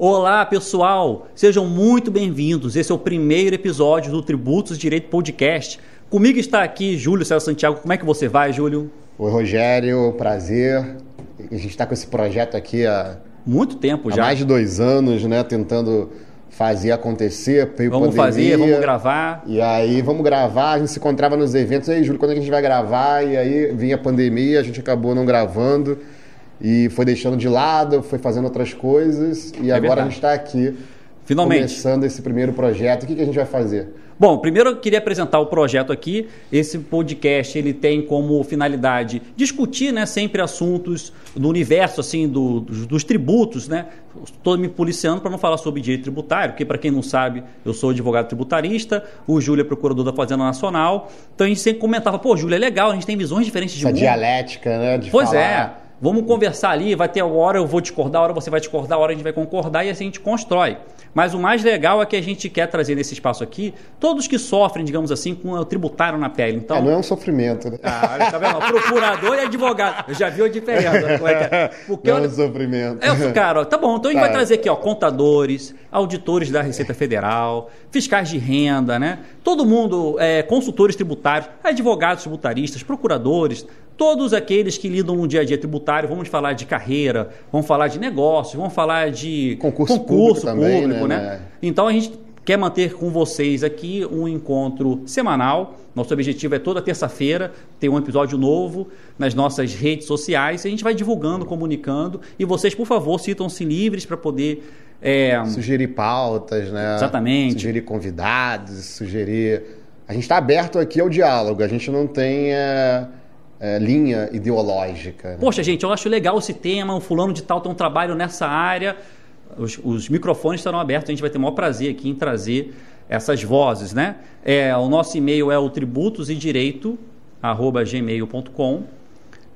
Olá, pessoal! Sejam muito bem-vindos. Esse é o primeiro episódio do Tributos Direito Podcast. Comigo está aqui Júlio César Santiago. Como é que você vai, Júlio? Oi, Rogério, prazer. A gente está com esse projeto aqui há muito tempo há já. mais de dois anos, né? Tentando fazer acontecer. Vamos pandemia, fazer, vamos gravar. E aí, vamos gravar. A gente se encontrava nos eventos. E aí, Júlio, quando é que a gente vai gravar? E aí vinha a pandemia, a gente acabou não gravando e foi deixando de lado, foi fazendo outras coisas e é agora verdade. a gente está aqui Finalmente. começando esse primeiro projeto. O que, que a gente vai fazer? Bom, primeiro eu queria apresentar o projeto aqui. Esse podcast ele tem como finalidade discutir, né, sempre assuntos do universo assim do, dos, dos tributos, né? Estou me policiando para não falar sobre direito tributário, porque para quem não sabe, eu sou advogado tributarista, o Júlio é procurador da Fazenda Nacional. Então a gente sempre comentava, pô, Júlio é legal, a gente tem visões diferentes de Essa mundo. dialética, né? De pois falar... é. Vamos conversar ali, vai ter uma hora eu vou discordar, a hora você vai discordar, a hora a gente vai concordar e assim a gente constrói. Mas o mais legal é que a gente quer trazer nesse espaço aqui todos que sofrem, digamos assim, com o tributário na pele. Então, é, não é um sofrimento, né? Ah, tá vendo? Procurador e advogado. Eu já vi a diferença. Como é que é? Porque não é um sofrimento. É, cara, tá bom. Então a gente tá. vai trazer aqui, ó, contadores, auditores da Receita Federal, fiscais de renda, né? Todo mundo, é, consultores tributários, advogados tributaristas, procuradores, todos aqueles que lidam no dia a dia tributário, vamos falar de carreira, vamos falar de negócios, vamos falar de concurso, concurso público, público também, né? né? Então a gente quer manter com vocês aqui um encontro semanal. Nosso objetivo é toda terça-feira ter um episódio novo nas nossas redes sociais. A gente vai divulgando, comunicando e vocês, por favor, sintam-se livres para poder é... sugerir pautas, né? Exatamente. Sugerir convidados, sugerir. A gente está aberto aqui ao diálogo. A gente não tem é é, linha ideológica. Né? Poxa, gente, eu acho legal esse tema, o fulano de tal tem um trabalho nessa área. Os, os microfones estarão abertos, a gente vai ter o maior prazer aqui em trazer essas vozes, né? É, o nosso e-mail é o tributos e direito, arroba gmail.com.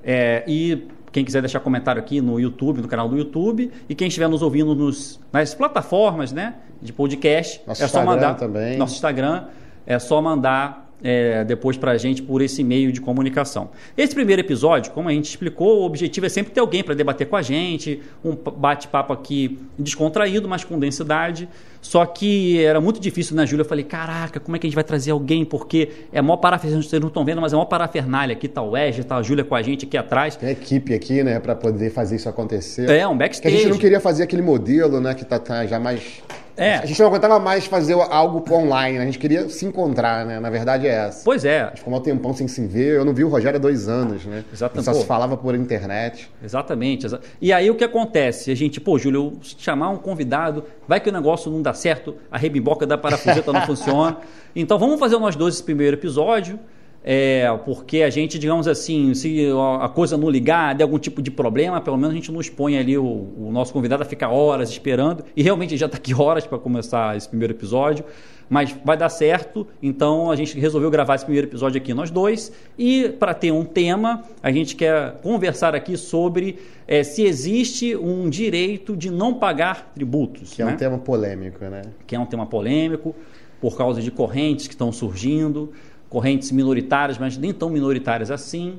É, e quem quiser deixar comentário aqui no YouTube, no canal do YouTube, e quem estiver nos ouvindo nos, nas plataformas né, de podcast, nosso é só Instagram mandar. Também. Nosso Instagram, é só mandar é, depois para a gente por esse meio de comunicação. Esse primeiro episódio, como a gente explicou, o objetivo é sempre ter alguém para debater com a gente, um bate-papo aqui descontraído, mas com densidade. Só que era muito difícil, né, Júlia? Eu falei, caraca, como é que a gente vai trazer alguém? Porque é maior parafernália, vocês não estão vendo, mas é maior parafernália. Aqui está o Wesley, está a Júlia com a gente aqui atrás. Tem equipe aqui, né, para poder fazer isso acontecer. É, um backstage. Que a gente não queria fazer aquele modelo, né, que está tá já mais é. A gente não aguentava mais fazer algo online, a gente queria se encontrar, né? Na verdade é essa. Pois é. A gente ficou um tempão sem se ver, eu não vi o Rogério há dois anos, né? Exatamente. Só se falava por internet. Exatamente. E aí o que acontece? A gente, pô, Júlio, chamar um convidado, vai que o negócio não dá certo, a rebimboca da parafuseta não funciona. Então vamos fazer nós dois esse primeiro episódio. É, porque a gente, digamos assim, se a coisa não ligar, der algum tipo de problema, pelo menos a gente não expõe ali o, o nosso convidado a ficar horas esperando. E realmente já está aqui horas para começar esse primeiro episódio, mas vai dar certo. Então a gente resolveu gravar esse primeiro episódio aqui nós dois. E para ter um tema, a gente quer conversar aqui sobre é, se existe um direito de não pagar tributos. Que né? é um tema polêmico, né? Que é um tema polêmico por causa de correntes que estão surgindo correntes minoritárias, mas nem tão minoritárias assim.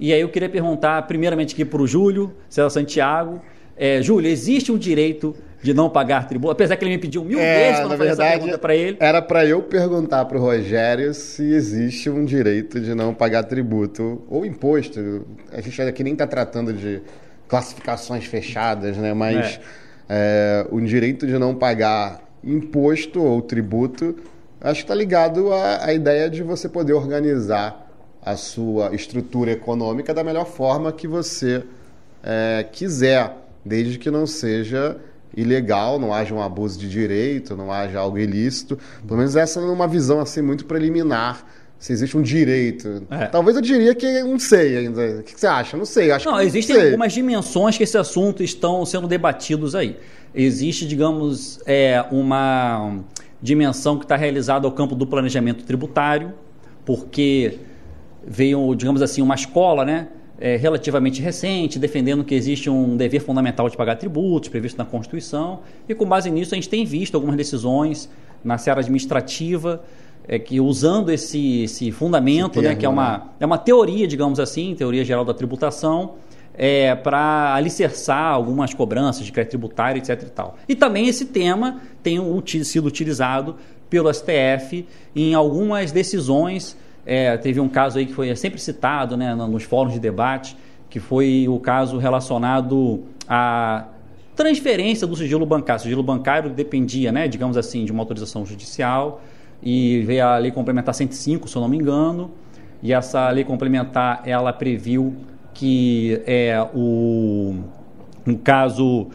E aí eu queria perguntar, primeiramente aqui para o Júlio, César Santiago. É, Júlio, existe um direito de não pagar tributo? Apesar que ele me pediu mil é, vezes para fazer verdade, essa pergunta para ele. Era para eu perguntar para o Rogério se existe um direito de não pagar tributo ou imposto. A gente aqui nem está tratando de classificações fechadas, né? mas é. É, o direito de não pagar imposto ou tributo acho que está ligado à, à ideia de você poder organizar a sua estrutura econômica da melhor forma que você é, quiser, desde que não seja ilegal, não haja um abuso de direito, não haja algo ilícito. Pelo menos essa é uma visão assim muito preliminar. Se existe um direito. É. Talvez eu diria que não sei ainda. O que você acha? Não sei. Acho não, que existem sei. algumas dimensões que esse assunto estão sendo debatidos aí. Existe, digamos, é, uma dimensão que está realizada ao campo do planejamento tributário, porque veio, digamos assim, uma escola, né? É, relativamente recente, defendendo que existe um dever fundamental de pagar tributos previsto na Constituição, e com base nisso a gente tem visto algumas decisões na seara administrativa é, que usando esse, esse fundamento, esse termo, né, que é uma, né? é uma teoria, digamos assim, teoria geral da tributação, é, para alicerçar algumas cobranças de crédito tributário, etc. E, tal. e também esse tema tem sido utilizado pelo STF em algumas decisões. É, teve um caso aí que foi sempre citado né, nos fóruns de debate, que foi o caso relacionado à transferência do sigilo bancário. O sigilo bancário dependia, né, digamos assim, de uma autorização judicial e veio a lei complementar 105, se eu não me engano, e essa lei complementar ela previu que é o no caso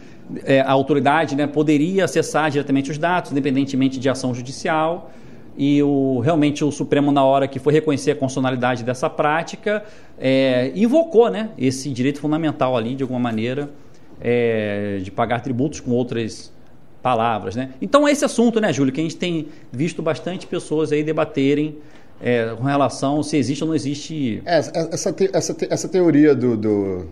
é, a autoridade né, poderia acessar diretamente os dados, independentemente de ação judicial. E o, realmente o Supremo, na hora que foi reconhecer a constitucionalidade dessa prática, é, invocou né, esse direito fundamental ali, de alguma maneira, é, de pagar tributos com outras palavras. Né? Então, é esse assunto, né, Júlio, que a gente tem visto bastante pessoas aí debaterem é, com relação se existe ou não existe. É, essa, te, essa, te, essa teoria do, do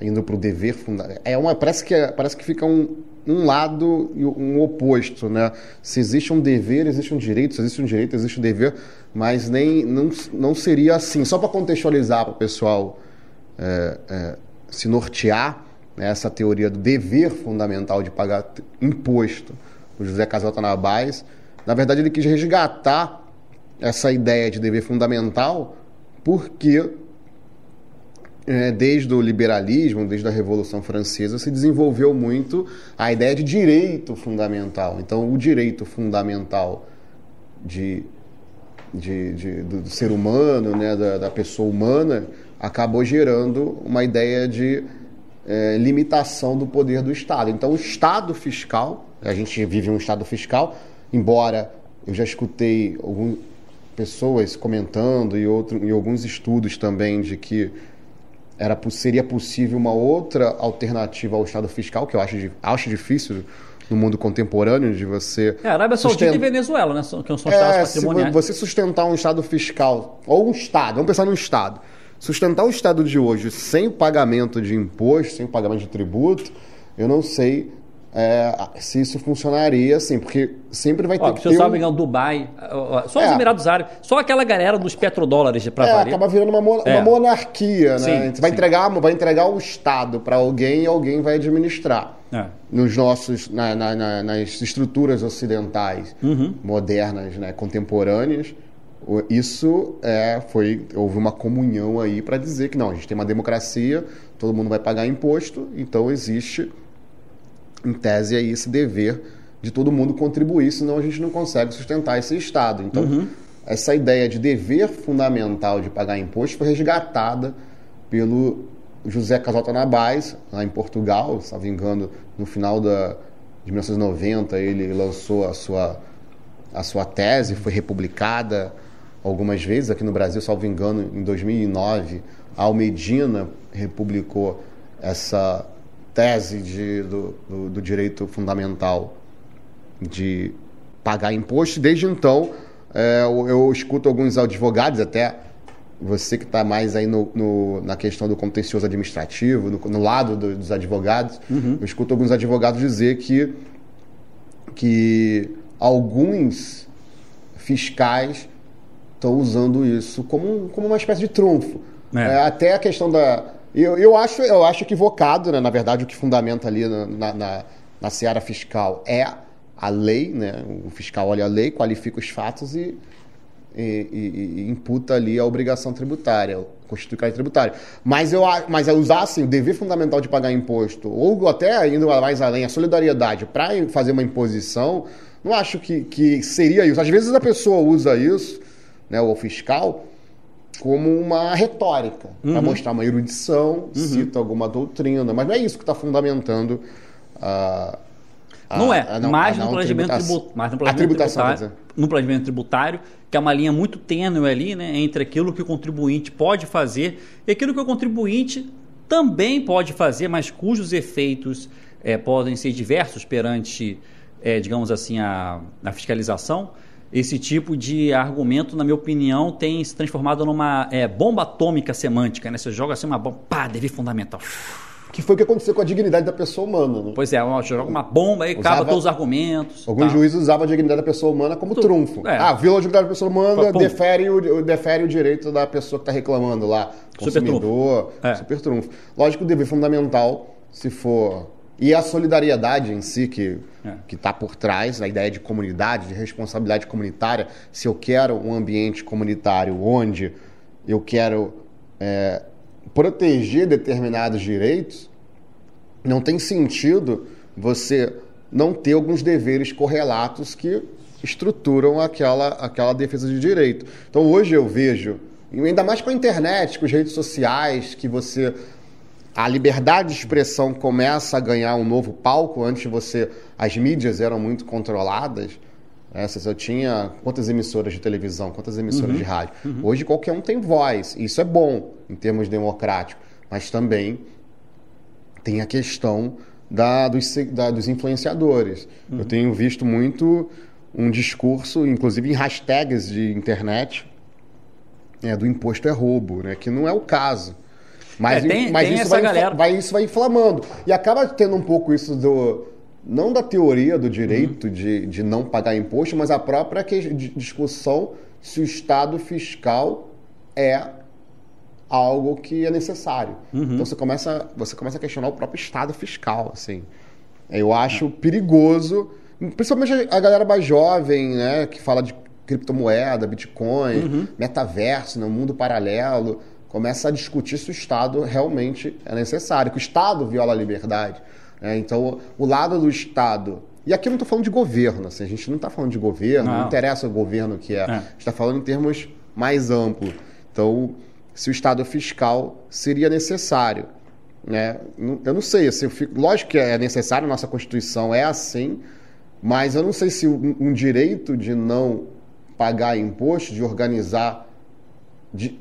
indo para o dever fundamental é uma parece que é, parece que fica um, um lado e um oposto, né? Se existe um dever, existe um direito. Se existe um direito, existe um dever. Mas nem não, não seria assim. Só para contextualizar para o pessoal é, é, se nortear né, essa teoria do dever fundamental de pagar imposto. O José Casalta Nabais, na verdade, ele quis resgatar essa ideia de dever fundamental, porque é, desde o liberalismo, desde a Revolução Francesa, se desenvolveu muito a ideia de direito fundamental. Então, o direito fundamental de, de, de do, ser humano, né, da, da, pessoa humana, acabou gerando uma ideia de é, limitação do poder do Estado. Então, o Estado fiscal, a gente vive um Estado fiscal, embora eu já escutei algum, pessoas comentando e, outro, e alguns estudos também de que era, seria possível uma outra alternativa ao Estado fiscal, que eu acho, acho difícil no mundo contemporâneo de você. É, Arábia Saudita sustenta... e Venezuela, né? Que são estados é, patrimoniais. você sustentar um Estado fiscal, ou um Estado, vamos pensar num Estado. Sustentar o Estado de hoje sem o pagamento de imposto, sem o pagamento de tributo, eu não sei é, se isso funcionaria assim, porque sempre vai ter Ó, que ter. Se eu um... Dubai, só os é. Emirados Árabes, só aquela galera dos petrodólares para é, acaba virando uma, mo é. uma monarquia, né? Sim, vai entregar, vai entregar o Estado para alguém e alguém vai administrar. É. Nos nossos, na, na, na, nas estruturas ocidentais uhum. modernas, né, contemporâneas, isso é, foi houve uma comunhão aí para dizer que não, a gente tem uma democracia, todo mundo vai pagar imposto, então existe em tese, aí esse dever de todo mundo contribuir, senão a gente não consegue sustentar esse Estado. Então, uhum. essa ideia de dever fundamental de pagar imposto foi resgatada pelo José Casalta Nabais, lá em Portugal, se não me engano, no final da, de 1990, ele lançou a sua, a sua tese, foi republicada algumas vezes aqui no Brasil, salvo engano, em 2009, a Almedina republicou essa tese de, do, do, do, direito fundamental de pagar imposto. Desde então, é, eu, eu, escuto alguns advogados, até você que está mais aí no, no, na questão do contencioso administrativo, no, no lado do, dos advogados, uhum. eu escuto alguns advogados dizer que, que alguns fiscais estão usando isso como, como uma espécie de trunfo. É. É, até a questão da eu, eu, acho, eu acho equivocado, né? na verdade, o que fundamenta ali na, na, na seara fiscal é a lei, né? o fiscal olha a lei, qualifica os fatos e, e, e, e imputa ali a obrigação tributária, constitui crédito tributário. Mas, eu, mas é usar assim, o dever fundamental de pagar imposto, ou até indo mais além, a solidariedade para fazer uma imposição, não acho que, que seria isso. Às vezes a pessoa usa isso, né, o fiscal, como uma retórica, uhum. para mostrar uma erudição, uhum. cita alguma doutrina, mas não é isso que está fundamentando a. a não é, a não, mais, no planejamento tributário, mais no planejamento tributário, no planejamento tributário, que é uma linha muito tênue ali, né, entre aquilo que o contribuinte pode fazer e aquilo que o contribuinte também pode fazer, mas cujos efeitos é, podem ser diversos perante, é, digamos assim, a, a fiscalização esse tipo de argumento, na minha opinião, tem se transformado numa é, bomba atômica semântica. Né? Você joga assim uma bomba, pá, dever fundamental. que foi o que aconteceu com a dignidade da pessoa humana. Né? Pois é, joga uma bomba e acaba todos os argumentos. Alguns tá. juízes usavam a dignidade da pessoa humana como tu, trunfo. É. Ah, viola a dignidade da pessoa humana, defere o, defere o direito da pessoa que está reclamando lá. Consumidor, super trunfo. É. super trunfo. Lógico, o dever fundamental, se for. E a solidariedade em si, que é. está por trás, a ideia de comunidade, de responsabilidade comunitária. Se eu quero um ambiente comunitário onde eu quero. É, proteger determinados direitos, não tem sentido você não ter alguns deveres correlatos que estruturam aquela, aquela defesa de direito. Então hoje eu vejo, ainda mais com a internet, com as redes sociais, que você a liberdade de expressão começa a ganhar um novo palco. Antes você as mídias eram muito controladas. É, eu tinha quantas emissoras de televisão, quantas emissoras uhum. de rádio. Uhum. Hoje qualquer um tem voz. Isso é bom em termos democráticos, mas também tem a questão da, dos, da, dos influenciadores. Uhum. Eu tenho visto muito um discurso, inclusive em hashtags de internet, é, do imposto é roubo, né? que não é o caso. Mas, é, tem, mas tem isso, vai, galera... vai, isso vai inflamando. E acaba tendo um pouco isso do não da teoria do direito uhum. de, de não pagar imposto, mas a própria discussão se o Estado fiscal é algo que é necessário. Uhum. Então você começa, você começa a questionar o próprio Estado fiscal, assim. Eu acho perigoso, principalmente a galera mais jovem, né, que fala de criptomoeda, Bitcoin, uhum. metaverso, né, mundo paralelo, começa a discutir se o Estado realmente é necessário, que o Estado viola a liberdade. É, então, o lado do Estado. E aqui eu não estou falando de governo, assim, a gente não está falando de governo, não. não. interessa o governo que é. é. A gente está falando em termos mais amplos. Então, se o Estado fiscal seria necessário. Né? Eu não sei, assim, fico... lógico que é necessário, nossa Constituição é assim, mas eu não sei se um, um direito de não pagar imposto, de organizar. De,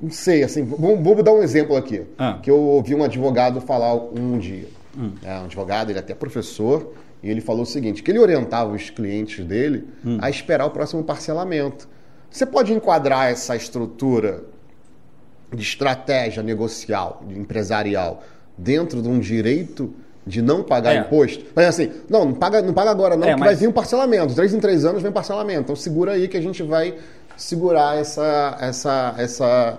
não sei, assim, vamos, vamos dar um exemplo aqui. Ah. Que eu ouvi um advogado falar um dia. Hum. É, um advogado, ele é até professor, e ele falou o seguinte: que ele orientava os clientes dele hum. a esperar o próximo parcelamento. Você pode enquadrar essa estrutura de estratégia negocial, de empresarial, dentro de um direito de não pagar é. imposto? Mas assim, não, não paga, não paga agora, não, é, mas... vai vir um parcelamento. Três em três anos vem um parcelamento. Então segura aí que a gente vai segurar essa, essa, essa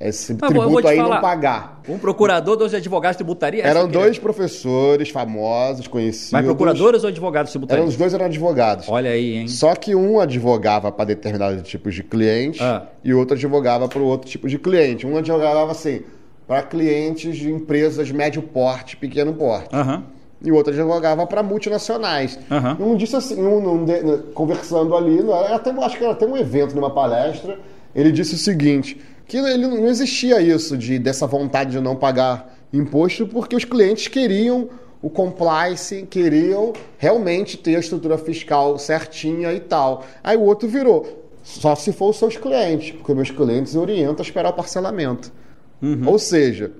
esse Mas, tributo aí falar, não pagar. Um procurador, dois advogados tributaria? Eram dois professores famosos, conhecidos. Mas procuradores ou advogados tributariam? Eram, os dois eram advogados. Olha aí, hein? Só que um advogava para determinados tipos de clientes ah. e o outro advogava para o outro tipo de cliente. Um advogava assim, para clientes de empresas médio porte, pequeno porte. Uhum. E o outro advogava para multinacionais. Uhum. Um disse assim, um, um, conversando ali, até, acho que era até um evento, numa palestra, ele disse o seguinte que ele não existia isso de dessa vontade de não pagar imposto, porque os clientes queriam o compliance, queriam realmente ter a estrutura fiscal certinha e tal. Aí o outro virou, só se for os seus clientes, porque meus clientes orientam a esperar o parcelamento. Uhum. Ou seja,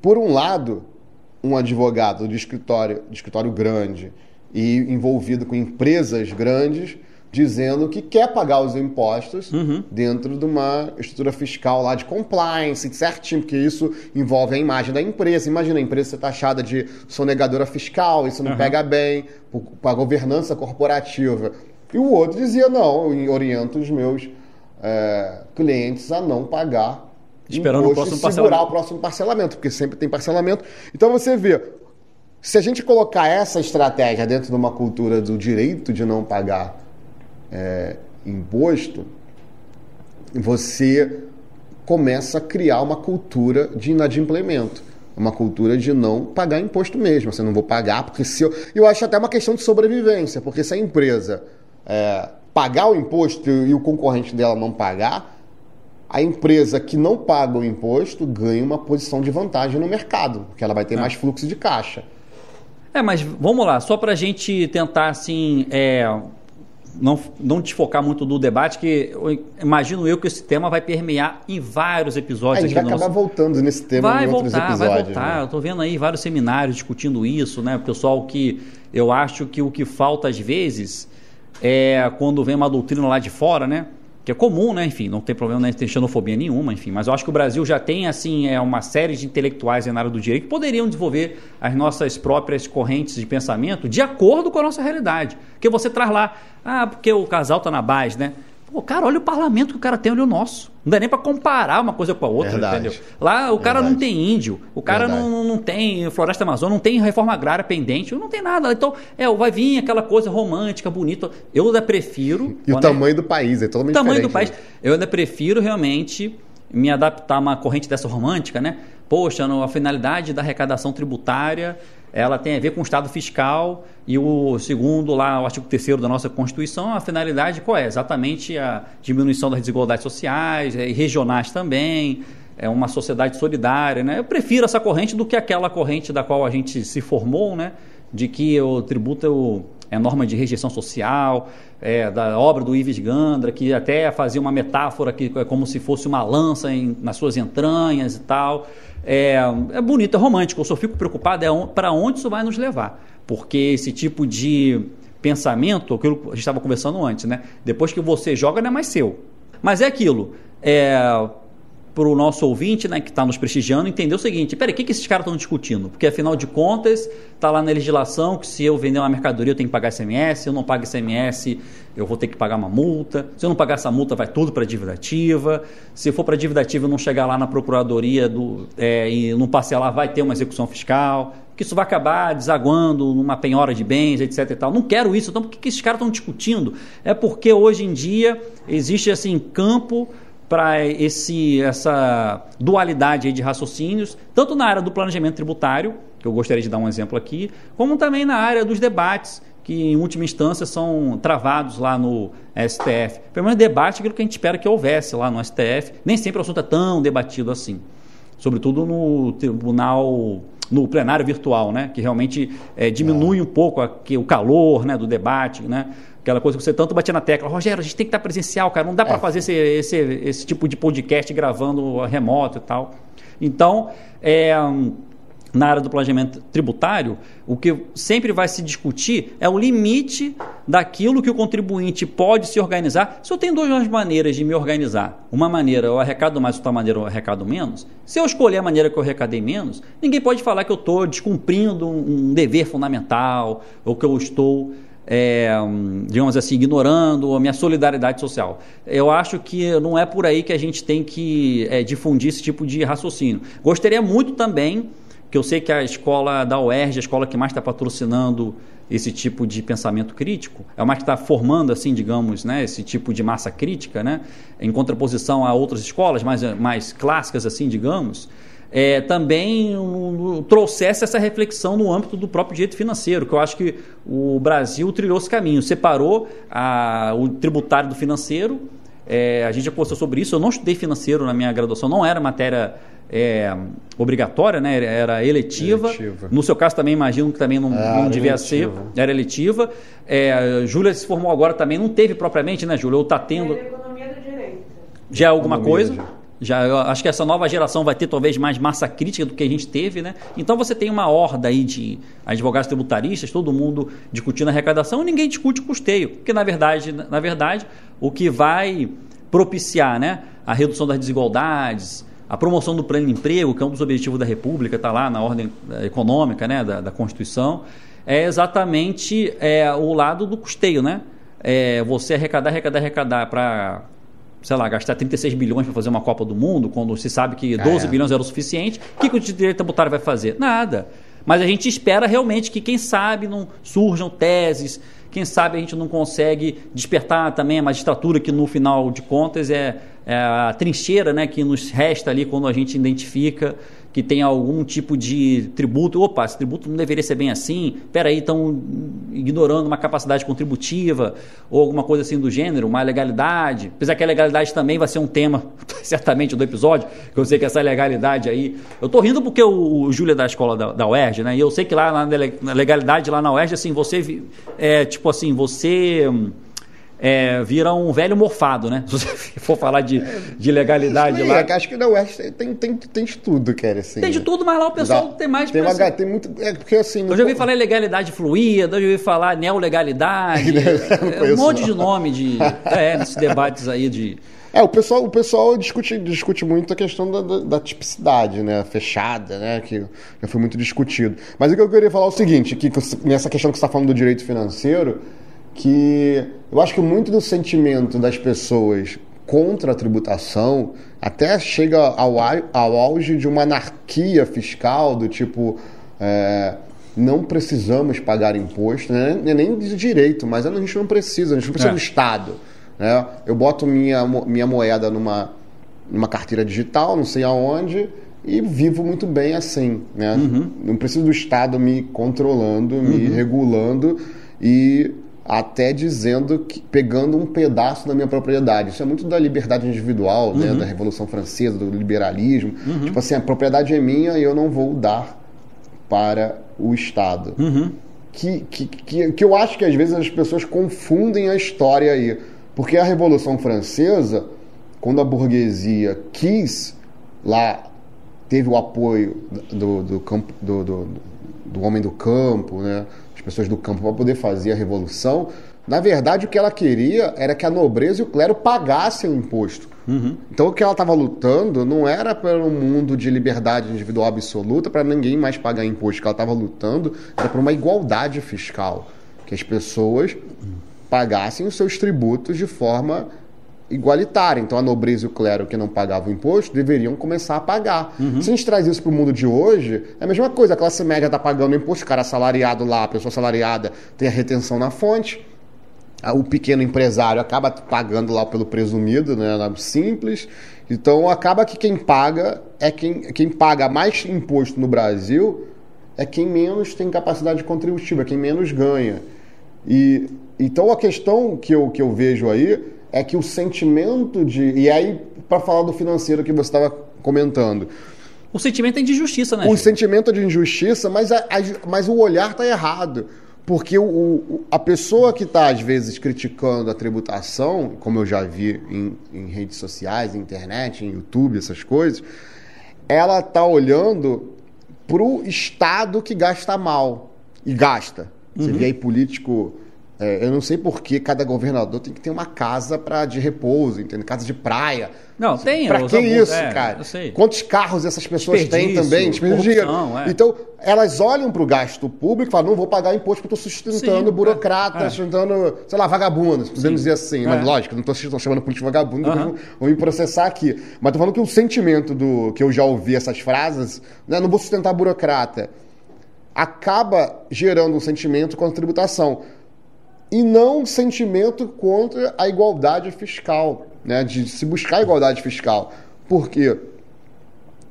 por um lado, um advogado de escritório, de escritório grande e envolvido com empresas grandes dizendo que quer pagar os impostos uhum. dentro de uma estrutura fiscal lá de compliance, certinho, porque isso envolve a imagem da empresa. Imagina a empresa ser taxada de sonegadora fiscal, isso não uhum. pega bem para a governança corporativa. E o outro dizia, não, eu oriento os meus é, clientes a não pagar Esperando o próximo segurar parcelamento. o próximo parcelamento, porque sempre tem parcelamento. Então você vê, se a gente colocar essa estratégia dentro de uma cultura do direito de não pagar é, imposto, você começa a criar uma cultura de inadimplemento. Uma cultura de não pagar imposto mesmo. Você não vou pagar, porque se eu. Eu acho até uma questão de sobrevivência, porque se a empresa é, pagar o imposto e o concorrente dela não pagar, a empresa que não paga o imposto ganha uma posição de vantagem no mercado, porque ela vai ter é. mais fluxo de caixa. É, mas vamos lá, só para a gente tentar assim. É não, não desfocar muito do debate, que eu, imagino eu que esse tema vai permear em vários episódios. A gente vai acabar nosso... voltando nesse tema vai em voltar, outros episódios. Vai voltar, né? Eu estou vendo aí vários seminários discutindo isso, né? Pessoal que eu acho que o que falta às vezes é quando vem uma doutrina lá de fora, né? Que é comum, né? Enfim, não tem problema, não tem xenofobia nenhuma, enfim. Mas eu acho que o Brasil já tem, assim, é uma série de intelectuais na área do direito que poderiam desenvolver as nossas próprias correntes de pensamento de acordo com a nossa realidade. Porque você traz lá, ah, porque o casal está na base, né? Pô, cara, olha o parlamento que o cara tem, olha o nosso. Não dá nem para comparar uma coisa com a outra, Verdade. entendeu? Lá o cara Verdade. não tem índio, o cara não, não tem floresta amazônica, não tem reforma agrária pendente, não tem nada. Então, é, vai vir aquela coisa romântica, bonita. Eu ainda prefiro. E o tamanho do país é totalmente o tamanho do país. Né? Eu ainda prefiro realmente me adaptar a uma corrente dessa romântica, né? Poxa, a finalidade da arrecadação tributária ela tem a ver com o Estado fiscal e o segundo, lá, o artigo 3 da nossa Constituição, a finalidade qual é? Exatamente a diminuição das desigualdades sociais é, e regionais também, é uma sociedade solidária. Né? Eu prefiro essa corrente do que aquela corrente da qual a gente se formou, né? de que o tributo é, o, é norma de rejeição social, é, da obra do Ives Gandra, que até fazia uma metáfora que é como se fosse uma lança em, nas suas entranhas e tal. É, é bonito, é romântico. Eu só fico preocupado é on, para onde isso vai nos levar. Porque esse tipo de pensamento, aquilo que a gente estava conversando antes, né? Depois que você joga, não é mais seu. Mas é aquilo. É, para o nosso ouvinte né, que está nos prestigiando entender o seguinte: peraí, o que, que esses caras estão discutindo? Porque afinal de contas, está lá na legislação que se eu vender uma mercadoria eu tenho que pagar SMS, se eu não pago SMS eu vou ter que pagar uma multa, se eu não pagar essa multa vai tudo para a dívida ativa, se for para a dívida ativa eu não chegar lá na procuradoria do, é, e não parcelar vai ter uma execução fiscal, que isso vai acabar desaguando numa penhora de bens, etc. E tal. Não quero isso, então por que, que esses caras estão discutindo? É porque hoje em dia existe assim campo para esse essa dualidade de raciocínios, tanto na área do planejamento tributário, que eu gostaria de dar um exemplo aqui, como também na área dos debates, que em última instância são travados lá no STF. Pelo menos debate aquilo que a gente espera que houvesse lá no STF. Nem sempre o assunto é tão debatido assim. Sobretudo no tribunal, no plenário virtual, né? que realmente é, diminui um pouco aqui, o calor né, do debate, né? Aquela coisa que você tanto batia na tecla, Rogério, a gente tem que estar presencial, cara, não dá para é. fazer esse, esse, esse, tipo de podcast gravando remoto e tal. Então, é, na área do planejamento tributário, o que sempre vai se discutir é o limite daquilo que o contribuinte pode se organizar. Se eu tenho duas maneiras de me organizar, uma maneira eu arrecado mais, outra maneira eu arrecado menos, se eu escolher a maneira que eu arrecadei menos, ninguém pode falar que eu estou descumprindo um dever fundamental ou que eu estou é, digamos assim, ignorando a minha solidariedade social. Eu acho que não é por aí que a gente tem que é, difundir esse tipo de raciocínio. Gostaria muito também, que eu sei que a escola da UERJ, a escola que mais está patrocinando esse tipo de pensamento crítico, é uma que está formando, assim, digamos, né, esse tipo de massa crítica, né, em contraposição a outras escolas mais, mais clássicas, assim, digamos, é, também um, trouxesse essa reflexão no âmbito do próprio direito financeiro, que eu acho que o Brasil trilhou esse caminho, separou a, o tributário do financeiro. É, a gente já conversou sobre isso. Eu não estudei financeiro na minha graduação, não era matéria é, obrigatória, né? era eletiva. eletiva. No seu caso também imagino que também não, é, não devia eletiva. ser, era eletiva. É, Júlia se formou agora também, não teve propriamente, né, Júlia? Ou está tendo. Economia do direito. Já é alguma economia coisa? Já, acho que essa nova geração vai ter talvez mais massa crítica do que a gente teve, né? Então você tem uma horda aí de advogados tributaristas, todo mundo discutindo arrecadação e ninguém discute custeio, porque na verdade, na verdade, o que vai propiciar, né, a redução das desigualdades, a promoção do plano de emprego, que é um dos objetivos da República, está lá na ordem eh, econômica, né, da, da Constituição, é exatamente é, o lado do custeio, né? É, você arrecadar, arrecadar, arrecadar para sei lá, gastar 36 bilhões para fazer uma Copa do Mundo, quando se sabe que 12 é. bilhões era o suficiente, o que, que o direito tributário vai fazer? Nada. Mas a gente espera realmente que, quem sabe, não surjam teses, quem sabe a gente não consegue despertar também a magistratura, que no final de contas é, é a trincheira né, que nos resta ali quando a gente identifica que tem algum tipo de tributo. Opa, esse tributo não deveria ser bem assim. Espera aí, estão ignorando uma capacidade contributiva ou alguma coisa assim do gênero, uma legalidade. Apesar que a legalidade também vai ser um tema, certamente, do episódio, que eu sei que essa legalidade aí... Eu estou rindo porque o, o Júlio é da escola da, da UERJ, né? E eu sei que lá na, legalidade, lá na UERJ, assim, você... É, tipo assim, você... é, vira um velho morfado, né? Se você for falar de, de legalidade é, lá. Acho que não, é, tem, tem, tem de tudo, cara. Assim, tem de tudo, mas lá o pessoal Dá, tem mais. Tem, uma, tem muito. É porque assim. Eu já ouvi falar em legalidade fluida, eu já ouvi falar neolegalidade. é, um monte não. de nome de. É, nesses debates aí de. É, o pessoal, o pessoal discute, discute muito a questão da, da, da, tipicidade, né? Fechada, né? Que já foi muito discutido. Mas o que eu queria falar é o seguinte, que nessa questão que você está falando do direito financeiro, que eu acho que muito do sentimento das pessoas contra a tributação até chega ao, ao auge de uma anarquia fiscal do tipo é, não precisamos pagar imposto, né? Nem de direito, mas a gente não precisa, a gente não precisa é. do Estado. Né? Eu boto minha, minha moeda numa, numa carteira digital, não sei aonde, e vivo muito bem assim. Né? Uhum. Não preciso do Estado me controlando, me uhum. regulando e até dizendo que pegando um pedaço da minha propriedade. Isso é muito da liberdade individual, né? uhum. né? da Revolução Francesa, do liberalismo. Uhum. Tipo assim, a propriedade é minha e eu não vou dar para o Estado. Uhum. Que, que, que, que eu acho que às vezes as pessoas confundem a história aí. Porque a Revolução Francesa, quando a burguesia quis lá, teve o apoio do, do, campo, do, do, do homem do campo, né? As pessoas do campo, para poder fazer a revolução, na verdade o que ela queria era que a nobreza e o clero pagassem o imposto. Uhum. Então o que ela estava lutando não era pelo mundo de liberdade individual absoluta, para ninguém mais pagar imposto. O que ela estava lutando era por uma igualdade fiscal. Que as pessoas pagassem os seus tributos de forma igualitária. Então a nobreza e o clero que não pagavam imposto deveriam começar a pagar. Uhum. Se a gente traz isso para o mundo de hoje, é a mesma coisa. A classe média está pagando imposto, o cara assalariado lá, a pessoa assalariada tem a retenção na fonte. O pequeno empresário acaba pagando lá pelo presumido, né, simples. Então acaba que quem paga é quem, quem paga mais imposto no Brasil é quem menos tem capacidade contributiva, quem menos ganha. E então a questão que eu, que eu vejo aí é que o sentimento de. E aí, para falar do financeiro que você estava comentando. O sentimento é de injustiça, né? O sentimento é de injustiça, mas, a, a, mas o olhar está errado. Porque o, o, a pessoa que está, às vezes, criticando a tributação, como eu já vi em, em redes sociais, internet, em YouTube, essas coisas, ela está olhando para o Estado que gasta mal. E gasta. Você uhum. vê aí político é, eu não sei por que cada governador tem que ter uma casa pra, de repouso, entende? Casa de praia. Não, tem. Pra que isso, é, cara? Quantos carros essas pessoas têm também? Desperdício. Então, elas olham para o gasto público e falam, não vou pagar imposto porque estou sustentando Sim, é. burocratas, é. sustentando, sei lá, vagabundos, podemos dizer assim. Mas, é. lógico, não estou chamando político vagabundo, uhum. vou me processar aqui. Mas estou falando que o sentimento do que eu já ouvi essas frases, né, não vou sustentar burocrata, acaba gerando um sentimento com a tributação e não um sentimento contra a igualdade fiscal, né? de se buscar a igualdade fiscal. Por quê?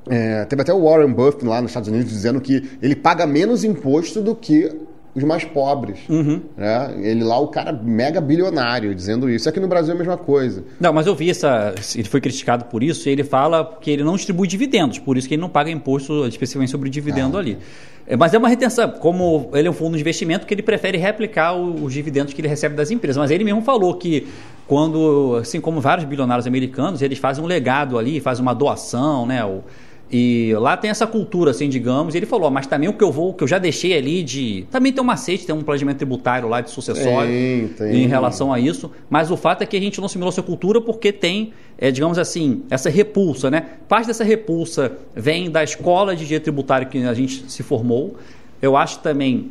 É, teve até o Warren Buffett lá nos Estados Unidos dizendo que ele paga menos imposto do que os mais pobres. Uhum. Né? Ele lá, o cara mega bilionário, dizendo isso. Aqui no Brasil é a mesma coisa. Não, mas eu vi essa. Ele foi criticado por isso e ele fala que ele não distribui dividendos, por isso que ele não paga imposto especificamente sobre dividendo ah, ali. É, mas é uma retenção, como ele é um fundo de investimento que ele prefere replicar os dividendos que ele recebe das empresas. Mas ele mesmo falou que quando, assim como vários bilionários americanos, eles fazem um legado ali, fazem uma doação, né? E lá tem essa cultura, assim, digamos. E ele falou, mas também o que eu vou, o que eu já deixei ali de. Também tem um macete, tem um planejamento tributário lá de sucessório tem, tem. em relação a isso. Mas o fato é que a gente não assimilou essa cultura porque tem, é, digamos assim, essa repulsa, né? Parte dessa repulsa vem da escola de direito tributário que a gente se formou. Eu acho também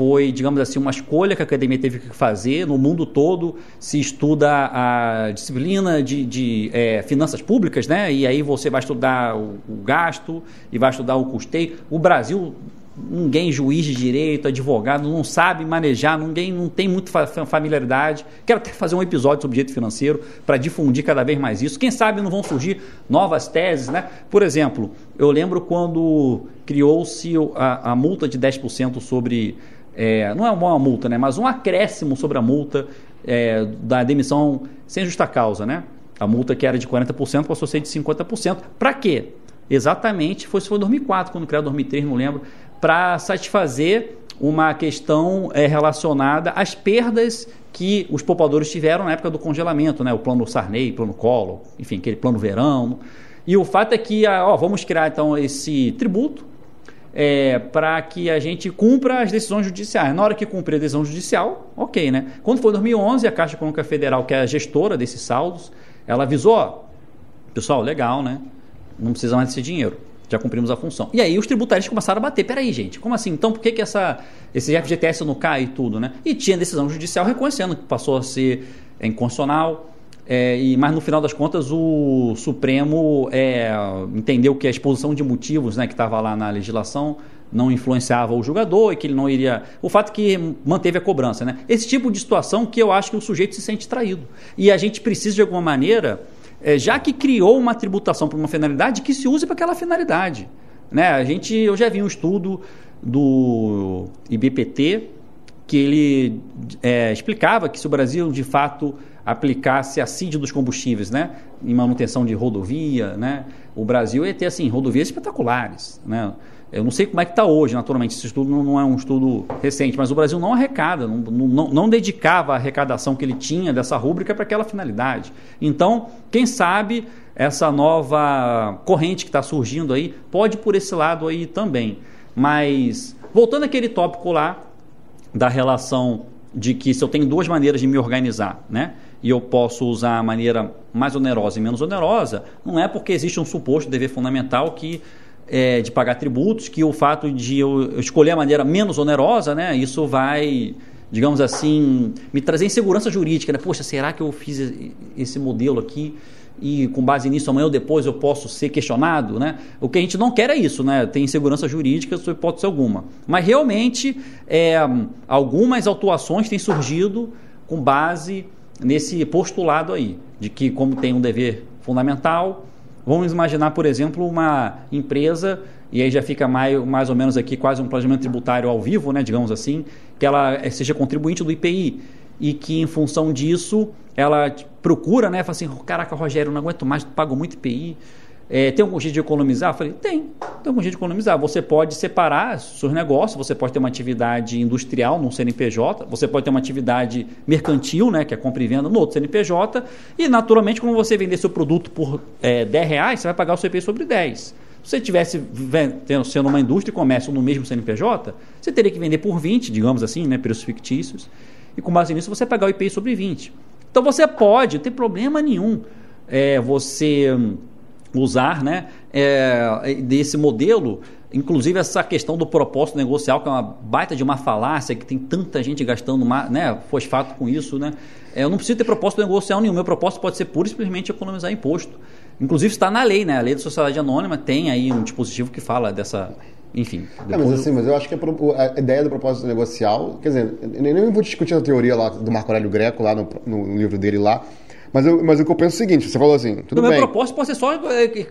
foi, digamos assim, uma escolha que a academia teve que fazer. No mundo todo se estuda a disciplina de, de é, finanças públicas, né? E aí você vai estudar o, o, gasto e vai estudar o custeio. O Brasil, ninguém juiz de direito, advogado, não sabe manejar, ninguém não tem muita familiaridade. Quero até fazer um episódio sobre direito financeiro para difundir cada vez mais isso. Quem sabe não vão surgir novas teses, né? Por exemplo, eu lembro quando criou-se a, a multa de 10% sobre é, não é uma multa, né, mas um acréscimo sobre a multa é, da demissão sem justa causa, né? A multa que era de 40% passou a ser de 50%. Para quê? Exatamente, foi, foi em 2004, quando criou 2003, não lembro, para satisfazer uma questão é, relacionada às perdas que os poupadores tiveram na época do congelamento, né? o plano Sarney, plano Collor, enfim, aquele plano verão. E o fato é que, ó, vamos criar então esse tributo é, para que a gente cumpra as decisões judiciais. Na hora que cumprir a decisão judicial, ok, né? Quando foi 2011, a Caixa Econômica Federal, que é a gestora desses saldos, ela avisou, ó, pessoal, legal, né? Não precisa mais desse dinheiro. Já cumprimos a função. E aí os tributários começaram a bater. Peraí, gente, como assim? Então por que, que essa, esse FGTS não cai e tudo, né? E tinha decisão judicial reconhecendo que passou a ser inconstitucional, é, e, mas no final das contas o Supremo é, entendeu que a exposição de motivos né, que estava lá na legislação não influenciava o julgador e que ele não iria. O fato que manteve a cobrança. Né? Esse tipo de situação que eu acho que o sujeito se sente traído. E a gente precisa, de alguma maneira, é, já que criou uma tributação para uma finalidade, que se use para aquela finalidade. Né? A gente, eu já vi um estudo do IBPT que ele é, explicava que se o Brasil de fato aplicasse a CID dos combustíveis, né, em manutenção de rodovia, né, o Brasil ia ter assim rodovias espetaculares, né. Eu não sei como é que está hoje, naturalmente, esse estudo não, não, é um estudo recente, mas o Brasil não arrecada, não, não, não dedicava a arrecadação que ele tinha dessa rúbrica para aquela finalidade. Então, quem sabe essa nova corrente que está surgindo aí pode por esse lado aí também. Mas, voltando àquele tópico lá da relação de que se eu tenho duas maneiras de me organizar, né? E eu posso usar a maneira mais onerosa e menos onerosa, não é porque existe um suposto dever fundamental que é, de pagar tributos, que o fato de eu escolher a maneira menos onerosa, né, isso vai, digamos assim, me trazer insegurança jurídica. Né? Poxa, será que eu fiz esse modelo aqui e com base nisso amanhã ou depois eu posso ser questionado? Né? O que a gente não quer é isso, né? tem insegurança jurídica sob hipótese alguma. Mas realmente é, algumas autuações têm surgido com base nesse postulado aí, de que como tem um dever fundamental, vamos imaginar, por exemplo, uma empresa, e aí já fica mais, mais ou menos aqui quase um planejamento tributário ao vivo, né, digamos assim, que ela seja contribuinte do IPI e que em função disso ela procura, né, fala assim, caraca, Rogério, não aguento mais, pago muito IPI, é, tem algum jeito de economizar? Eu falei, tem, tem algum jeito de economizar. Você pode separar seus negócios, você pode ter uma atividade industrial num CNPJ, você pode ter uma atividade mercantil, né, que é compra e venda, no outro CNPJ, e naturalmente, quando você vender seu produto por é, 10 reais, você vai pagar o CP sobre 10. Se você tivesse sendo uma indústria e comércio no mesmo CNPJ, você teria que vender por 20, digamos assim, né, preços fictícios, e com base nisso você pagar o IPI sobre 20. Então você pode, não tem problema nenhum, é, você usar né, é, desse modelo, inclusive essa questão do propósito negocial, que é uma baita de uma falácia, que tem tanta gente gastando né, fosfato com isso. Né? É, eu não preciso ter propósito negocial nenhum, meu propósito pode ser pura e simplesmente economizar imposto. Inclusive está na lei, né? A lei da sociedade anônima tem aí um dispositivo que fala dessa, enfim. É, mas assim, mas eu acho que a, ideia do propósito negocial, quer dizer, eu nem vou discutir a teoria lá do Marco Aurélio Greco, lá no, no livro dele lá, mas, eu, mas o que eu penso é o seguinte: você falou assim, tudo o bem. meu propósito pode ser só. É,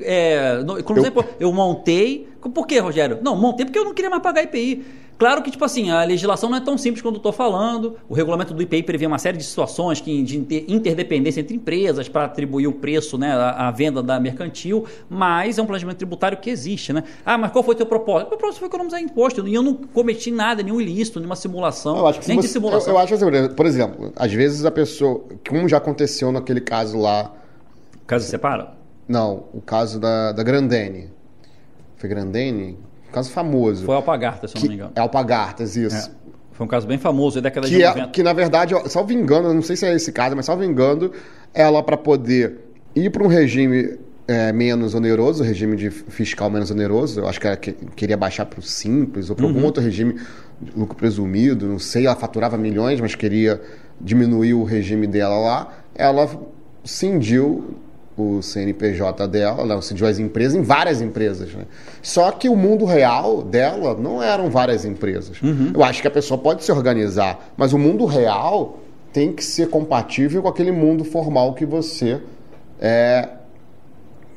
é, como eu... exemplo, eu montei. Por quê, Rogério? Não, montei porque eu não queria mais pagar IPI. Claro que, tipo assim, a legislação não é tão simples quanto eu estou falando. O regulamento do IPI prevê uma série de situações que, de interdependência entre empresas para atribuir o preço, né, a, a, venda da mercantil, mas é um planejamento tributário que existe, né? Ah, mas qual foi o teu propósito? O meu propósito foi economizar imposto. E eu não cometi nada, nenhum ilícito, nenhuma simulação, eu acho que nem você, de simulação. Eu, eu acho assim, por exemplo, às vezes a pessoa, como já aconteceu naquele caso lá... Caso separa? Não, o caso da, da Grandene. Foi Grandene? Um caso famoso. Foi Alpagartas, se que, não me engano. É Alpagartas, isso. É. Foi um caso bem famoso, é década que de 90. É, que, na verdade, salvo engano, não sei se é esse caso, mas salvo engano, ela, para poder ir para um regime é, menos oneroso, regime de fiscal menos oneroso, eu acho que ela queria baixar para o simples ou para uhum. algum outro regime lucro presumido, não sei, ela faturava milhões, mas queria diminuir o regime dela lá, ela cindiu o CNPJ dela, ela decidiu as empresas em várias empresas. Né? Só que o mundo real dela não eram várias empresas. Uhum. Eu acho que a pessoa pode se organizar, mas o mundo real tem que ser compatível com aquele mundo formal que você está é,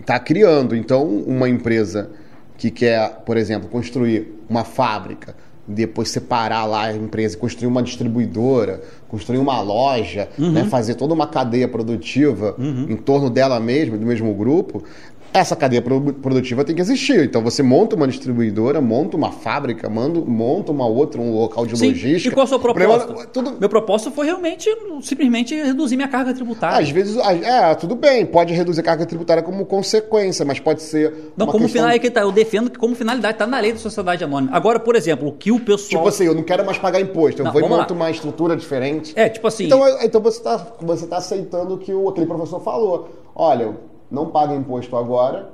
tá criando. Então, uma empresa que quer, por exemplo, construir uma fábrica depois separar lá a empresa, construir uma distribuidora, construir uma loja, uhum. né, fazer toda uma cadeia produtiva uhum. em torno dela mesma, do mesmo grupo, essa cadeia produtiva tem que existir. Então você monta uma distribuidora, monta uma fábrica, monta uma outra, um local de Sim. logística. E qual a sua proposta? Tudo... Meu propósito foi realmente simplesmente reduzir minha carga tributária. Às vezes, é, tudo bem, pode reduzir a carga tributária como consequência, mas pode ser. Não, como questão... final, é que tá, eu defendo que como finalidade está na lei da sociedade anônima. Agora, por exemplo, o que o pessoal. Tipo assim, eu não quero mais pagar imposto, eu não, vou e monto uma estrutura diferente. É, tipo assim. Então, então você está você tá aceitando o que o, aquele professor falou. Olha, não paga imposto agora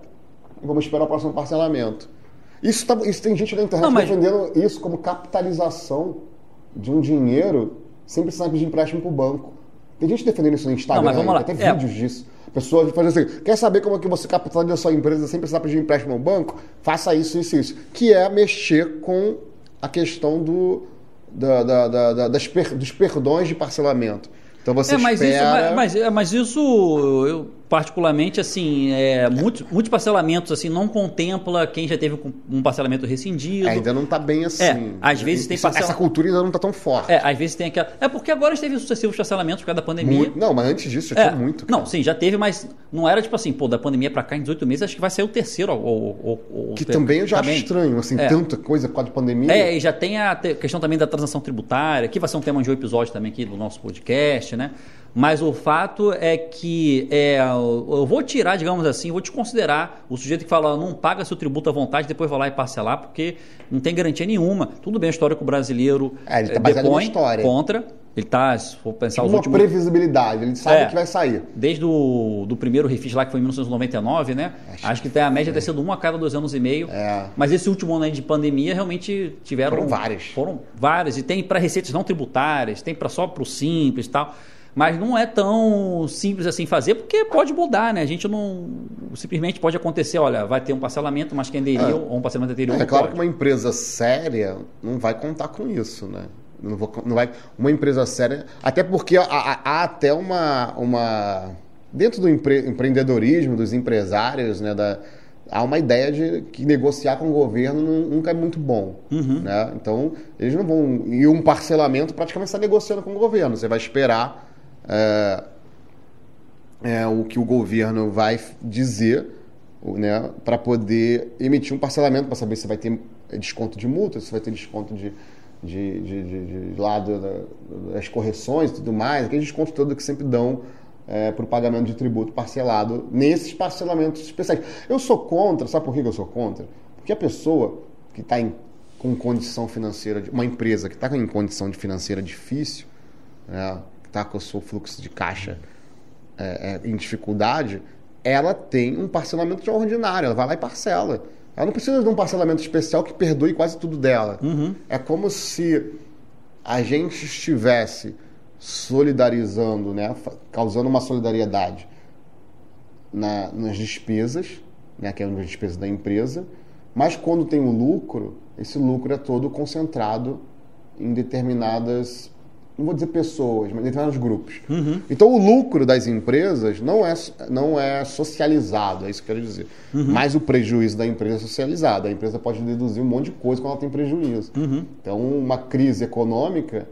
e vamos esperar o próximo parcelamento. Isso, tá, isso tem gente na internet não, mas... defendendo isso como capitalização de um dinheiro sem precisar pedir empréstimo para o banco. Tem gente defendendo isso no Instagram, não, mas vamos lá. tem até é. vídeos disso. Pessoas fazem assim, quer saber como é que você capitaliza a sua empresa sem precisar pedir empréstimo ao banco? Faça isso, isso, isso. Que é mexer com a questão do, da, da, da, das per, dos perdões de parcelamento. Então você é, mas espera... Isso, mas, mas, mas isso eu particularmente, assim, é, muitos, muitos parcelamentos assim não contempla quem já teve um parcelamento rescindido. É, ainda não está bem assim. É, às vezes tem parcel... Essa cultura ainda não está tão forte. É, às vezes tem aquela... É porque agora teve sucessivos parcelamentos por causa da pandemia. Muito... Não, mas antes disso já é, tinha muito. Cara. Não, sim, já teve, mas não era tipo assim, pô, da pandemia para cá em 18 meses, acho que vai sair o terceiro. Ou, ou, que também eu já também. acho estranho, assim, é. tanta coisa por causa da pandemia. É, e já tem a questão também da transação tributária, que vai ser um tema de um episódio também aqui do nosso podcast, né? Mas o fato é que é, eu vou tirar, digamos assim, vou te considerar o sujeito que fala não paga seu tributo à vontade, depois vai lá e parcelar, porque não tem garantia nenhuma. Tudo bem, o histórico brasileiro é, ele tá depõe história. contra. Ele está, se for pensar tipo os uma últimos... previsibilidade, ele sabe é, que vai sair. Desde o do primeiro refis lá, que foi em 1999, né? Acho, Acho que tem a média é. ter sido um a cada dois anos e meio. É. Mas esse último ano aí de pandemia, realmente tiveram... Foram vários. Foram vários. E tem para receitas não tributárias, tem para só para o simples e tal. Mas não é tão simples assim fazer, porque pode mudar, né? A gente não. Simplesmente pode acontecer, olha, vai ter um parcelamento, mas quem aderiu, é. ou um parcelamento anterior. É, é claro pode. que uma empresa séria não vai contar com isso, né? Não, vou, não vai. Uma empresa séria. Até porque há, há até uma. uma dentro do empre, empreendedorismo, dos empresários, né? Da, há uma ideia de que negociar com o governo nunca é muito bom. Uhum. Né? Então, eles não vão. E um parcelamento praticamente está negociando com o governo. Você vai esperar é, é, o que o governo vai dizer né, para poder emitir um parcelamento, para saber se vai ter desconto de multa, se vai ter desconto de, de, de, de, de lado das correções e tudo mais, aquele desconto todo que sempre dão é, para o pagamento de tributo parcelado nesses parcelamentos especiais. Eu sou contra, sabe por que eu sou contra? Porque a pessoa que está com condição financeira, uma empresa que está em condição de financeira difícil, né, está com o seu fluxo de caixa é, é, em dificuldade, ela tem um parcelamento de ordinário, ela vai lá e parcela. Ela não precisa de um parcelamento especial que perdoe quase tudo dela. Uhum. É como se a gente estivesse solidarizando, né, causando uma solidariedade na, nas despesas, né, que é uma despesa da empresa, mas quando tem o lucro, esse lucro é todo concentrado em determinadas não vou dizer pessoas, mas determinados grupos. Uhum. Então o lucro das empresas não é, não é socializado, é isso que eu quero dizer. Uhum. Mas o prejuízo da empresa é socializado. A empresa pode deduzir um monte de coisa quando ela tem prejuízo. Uhum. Então uma crise econômica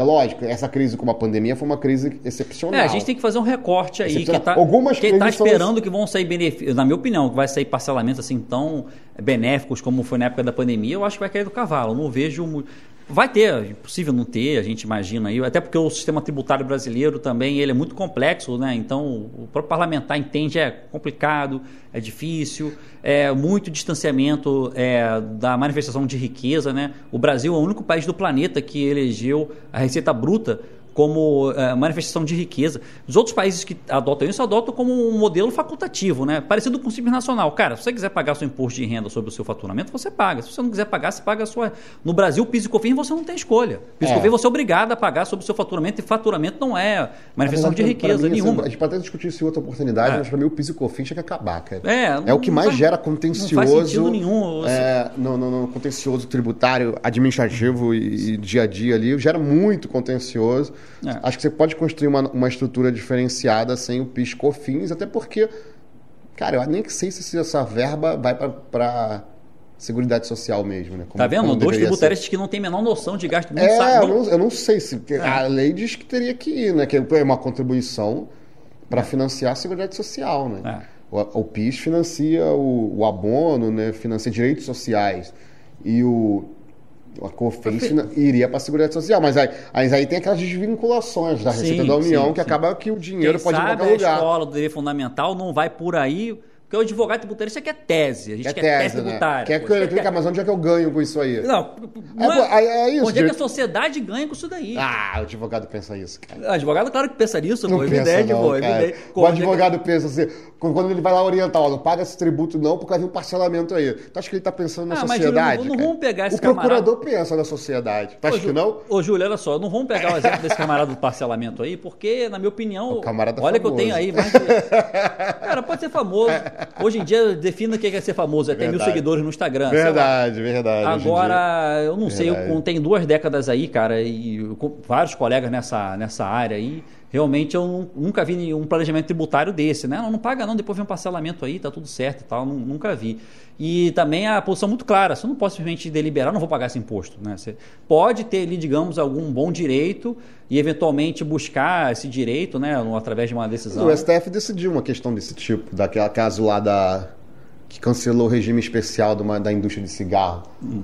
é lógico, essa crise com a pandemia foi uma crise excepcional. É, a gente tem que fazer um recorte aí. Quem está tá esperando são... que vão sair benefícios, na minha opinião, que vai sair parcelamentos assim tão benéficos como foi na época da pandemia, eu acho que vai cair do cavalo. Eu não vejo. Vai ter, é impossível não ter, a gente imagina aí, até porque o sistema tributário brasileiro também ele é muito complexo, né? Então o próprio parlamentar entende é complicado, é difícil, é muito distanciamento é, da manifestação de riqueza, né? O Brasil é o único país do planeta que elegeu a receita bruta como é, manifestação de riqueza. Os outros países que adotam isso adotam como um modelo facultativo, né? parecido com o Simples Nacional. Cara, se você quiser pagar seu imposto de renda sobre o seu faturamento, você paga. Se você não quiser pagar, você paga a sua. No Brasil, PIS e COFINS você não tem escolha. PIS e é. COFINS você é obrigado a pagar sobre o seu faturamento e faturamento não é manifestação de riqueza mim, nenhuma. a gente pode até discutir isso em outra oportunidade, é. mas para mim o PIS e COFINS tinha que acabar, cara. É, é o que mais faz, gera contencioso. Não faz sentido nenhum. É, no, no, contencioso tributário, administrativo e, e dia a dia ali, gera muito contencioso. É. Acho que você pode construir uma, uma estrutura diferenciada sem o PIS COFINS, até porque, cara, eu nem sei se essa verba vai para Seguridade Social mesmo, né? Como, tá vendo? Dois tributários que não tem a menor noção de gasto. Não é, sabe, não... Eu, não, eu, não, sei se... É. A lei diz que teria que ir, né? Que é uma contribuição para financiar a Seguridade Social, né? É. o, o PIS financia o, o abono, né? financia direitos sociais. E o, a COFINS iria para a Seguridade Social, mas aí, aí, aí tem aquelas desvinculações da Receita sim, da União, sim, que sim. acaba que o dinheiro Quem pode sabe ir para qualquer lugar. a escola do dever fundamental não vai por aí porque o advogado tributarista quer tese. A gente é quer tese, tese né? tributária. Quer que eu explique, mas onde é que eu ganho com isso aí? Não, é, é, é isso. Onde é que a sociedade ganha com isso daí? Ah, o advogado pensa isso, cara. O advogado, claro que pensa nisso, não pô. Pensa evidente, não, pô. Cara. Evidente. O advogado pensa assim, quando ele vai lá orientar, ó, não paga esse tributo não, porque vai vir um parcelamento aí. Tu acha que ele tá pensando na ah, sociedade? Mas, Júlio, não, não vamos pegar esse O procurador camarada... pensa na sociedade. Tu acha ô, que não? Ô, Júlio, olha só, não vamos pegar o exemplo desse camarada do parcelamento aí, porque, na minha opinião, o camarada olha famoso. que eu tenho aí mais de... Cara, pode ser famoso. Hoje em dia, defina o que é ser famoso. É ter mil seguidores no Instagram. Verdade, verdade. Agora, eu não sei, eu tenho duas décadas aí, cara, e vários colegas nessa, nessa área aí. Realmente eu nunca vi um planejamento tributário desse, né? Não, não paga não, depois vem um parcelamento aí, tá tudo certo e tal, nunca vi. E também a posição muito clara, você não pode simplesmente deliberar, não vou pagar esse imposto, né? Você pode ter ali, digamos, algum bom direito e eventualmente buscar esse direito, né, através de uma decisão. O STF decidiu uma questão desse tipo, daquela caso lá da que cancelou o regime especial uma, da indústria de cigarro. Hum.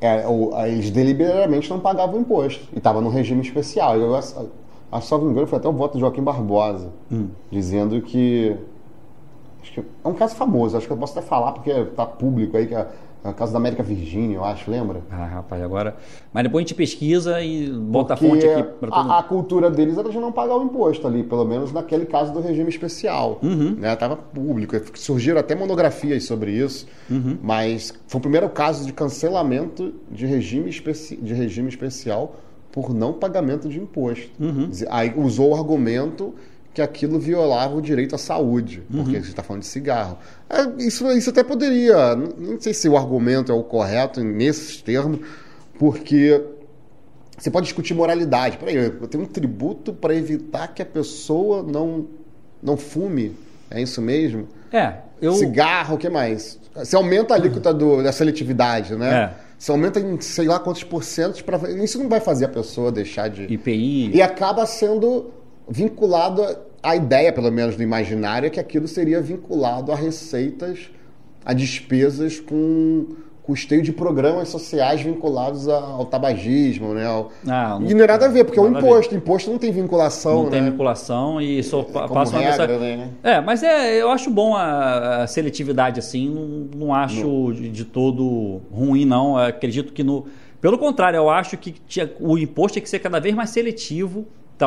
É, eles deliberadamente não pagavam imposto e estava no regime especial. Eu, Acho, salvo engano, foi até o voto de Joaquim Barbosa, hum. dizendo que, que. É um caso famoso, acho que eu posso até falar porque está público aí, que é, é o caso da América Virgínia, eu acho, lembra? Ah, rapaz, agora. Mas depois a gente pesquisa e bota porque a fonte aqui para todo a, a cultura deles era de não pagar o imposto ali, pelo menos naquele caso do regime especial. Uhum. Né? Tava público. Surgiram até monografias sobre isso, uhum. mas foi o primeiro caso de cancelamento de regime, especi de regime especial por não pagamento de imposto. Uhum. Aí usou o argumento que aquilo violava o direito à saúde, porque uhum. você está falando de cigarro. É, isso, isso até poderia, não sei se o argumento é o correto nesses termos, porque você pode discutir moralidade. Peraí, eu tenho um tributo para evitar que a pessoa não, não fume, é isso mesmo? É, eu... Cigarro, o que mais? Você aumenta a alíquota do, da seletividade, né? É. Você aumenta em sei lá quantos porcentos para isso não vai fazer a pessoa deixar de IPI e acaba sendo vinculado à ideia, pelo menos no imaginário, que aquilo seria vinculado a receitas, a despesas com custeio de programas sociais vinculados ao tabagismo, né? Ao... Ah, não, e não é nada a ver, porque é um imposto. Imposto não tem vinculação, Não né? tem vinculação e só é, passa uma regra, né? É, mas é, eu acho bom a, a seletividade assim, não, não acho de, de, todo ruim, não. Eu acredito que no. Pelo contrário, eu acho que tinha, o imposto tem que ser cada vez mais seletivo.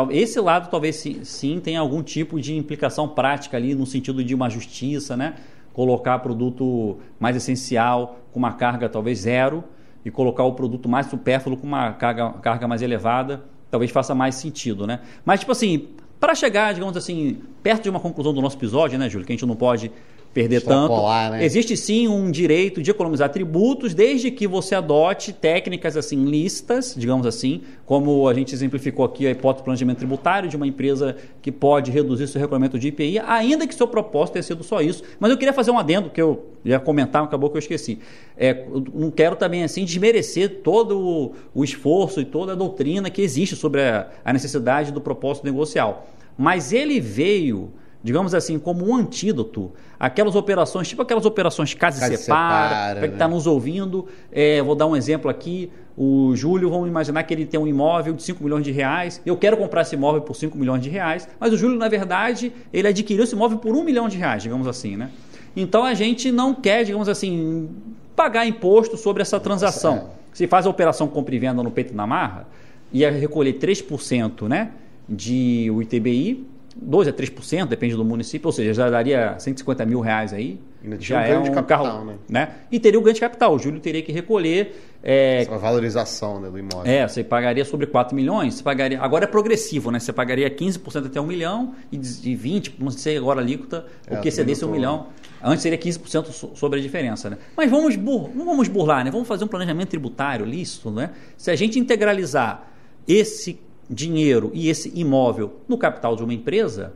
Esse lado talvez sim, sim tenha algum tipo de implicação prática ali, no sentido de uma justiça, né? Colocar produto mais essencial com uma carga talvez zero e colocar o produto mais supérfluo com uma carga, carga mais elevada, talvez faça mais sentido, né? Mas, tipo assim, para chegar, digamos assim, perto de uma conclusão do nosso episódio, né, Júlio, que a gente não pode perder tanto. Né? Existe sim um direito de economizar tributos, desde que você adote técnicas assim listas, digamos assim, como a gente exemplificou aqui a hipótese de planejamento tributário de uma empresa que pode reduzir seu regulamento de IPI, ainda que seu propósito tenha sido só isso. Mas eu queria fazer um adendo que eu ia comentar, acabou que eu esqueci. É, eu não quero também assim desmerecer todo o, o esforço e toda a doutrina que existe sobre a, a necessidade do propósito negocial. Mas ele veio digamos assim, como um antídoto, aquelas operações, tipo aquelas operações casa, casa separa, separa para que está né? nos ouvindo. É, vou dar um exemplo aqui. O Júlio, vamos imaginar que ele tem um imóvel de 5 milhões de reais. Eu quero comprar esse imóvel por 5 milhões de reais, mas o Júlio, na verdade, ele adquiriu esse imóvel por 1 milhão de reais, digamos assim, né? Então a gente não quer, digamos assim, pagar imposto sobre essa transação. É. Se faz a operação compra e venda no peito na marra, ia recolher 3% né, de o ITBI, 2 a 3%, depende do município, ou seja, já daria 150 mil reais aí. já um é um capital, carro, né? né? E teria o ganho de capital. O Júlio teria que recolher. É, Essa valorização né, do imóvel. É, você pagaria sobre 4 milhões, você pagaria. Agora é progressivo, né? Você pagaria 15% até 1 milhão e 20%, não sei agora a alíquota, é, o que excedesse 1 milhão. Antes seria 15% sobre a diferença, né? Mas vamos, bur... não vamos burlar, né? Vamos fazer um planejamento tributário lícito, né? Se a gente integralizar esse dinheiro e esse imóvel no capital de uma empresa,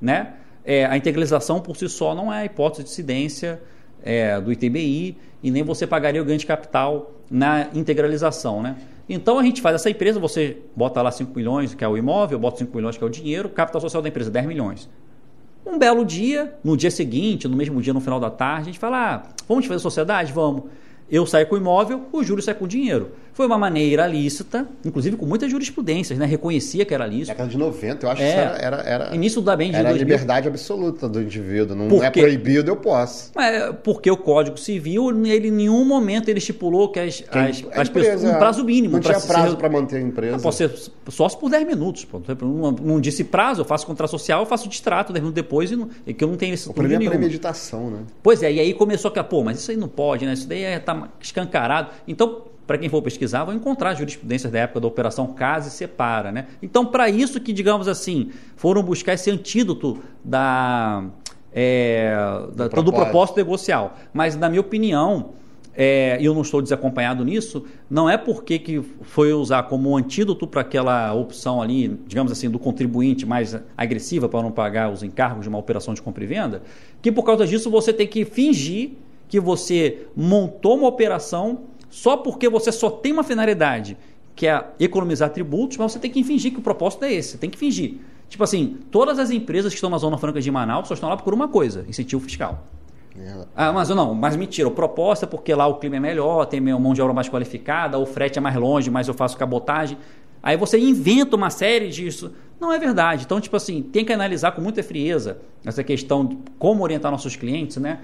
né? É, a integralização por si só não é a hipótese de incidência é, do ITBI e nem você pagaria o ganho de capital na integralização, né? Então a gente faz essa empresa, você bota lá 5 milhões, que é o imóvel, bota 5 milhões, que é o dinheiro, capital social da empresa 10 milhões. Um belo dia, no dia seguinte, no mesmo dia, no final da tarde, a gente fala: ah, vamos fazer sociedade? Vamos. Eu saio com o imóvel, o Júlio sai com o dinheiro. Foi uma maneira lícita, inclusive com muitas jurisprudências, né? Reconhecia que era lícito. Década de 90, eu acho é, que era, era, era. Início da bem de Era 2000. a liberdade absoluta do indivíduo. Não porque, é proibido, eu posso. É, porque o Código Civil, ele em nenhum momento ele estipulou que as, Quem, as, as pessoas. Um prazo mínimo. Não tinha prazo para manter a empresa. Pode ser sócio por 10 minutos. Não, não disse prazo, eu faço contrato social, eu faço distrato 10 minutos depois e, não, e que eu não tenho esse. O problema é a premeditação, né? Pois é, e aí começou que, pô, mas isso aí não pode, né? Isso daí é, tá escancarado. Então, para quem for pesquisar, vai encontrar jurisprudências da época da Operação Casa e Separa. Né? Então, para isso que, digamos assim, foram buscar esse antídoto da, é, da, do, propósito negocial. Mas, na minha opinião, é, eu não estou desacompanhado nisso, não é porque que foi usar como antídoto para aquela opção ali, digamos assim, do contribuinte mais agressiva para não pagar os encargos de uma operação de compra e venda, que por causa disso você tem que fingir que você montou uma operação só porque você só tem uma finalidade, que é economizar tributos, mas você tem que fingir que o propósito é esse, você tem que fingir. Tipo assim, todas as empresas que estão na Zona Franca de Manaus só estão lá por uma coisa, incentivo fiscal. É. Ah, mas não, mas mentira, o propósito é porque lá o clima é melhor, tem mão de obra mais qualificada, o frete é mais longe, mas eu faço cabotagem. Aí você inventa uma série disso. Não é verdade. Então, tipo assim, tem que analisar com muita frieza essa questão de como orientar nossos clientes, né?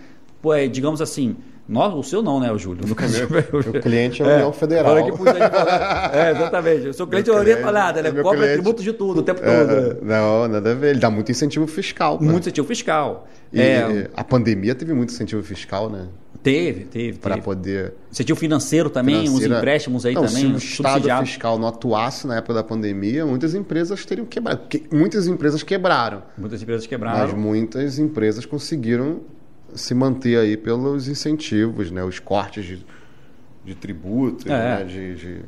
É, digamos assim, nós, o seu não, né, o Júlio? No caso, o cliente é a União é, Federal. é, exatamente. O seu cliente não orienta nada, né? Cobra cliente, tributo de tudo, o tempo é, todo. Né? Não, nada a ver. Ele dá muito incentivo fiscal. Muito incentivo fiscal. E é, a pandemia teve muito incentivo fiscal, né? Teve, teve. Para poder. Incentivo financeiro também, financeira... uns empréstimos aí não, também. Se o Estado fiscal não atuasse na época da pandemia, muitas empresas teriam quebrado. Muitas empresas quebraram. Muitas empresas quebraram. Mas muitas empresas conseguiram se manter aí pelos incentivos, né? os cortes de, de tributos, é. né? de, de...